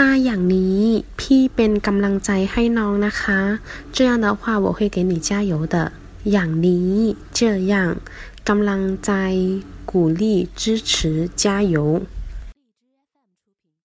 他อย่างนี้พี่เป็นกำลังใจให้น้องนะคะ这样的话我会给你加油的อย่างนี้这样กำลังใจ鼓励支持加油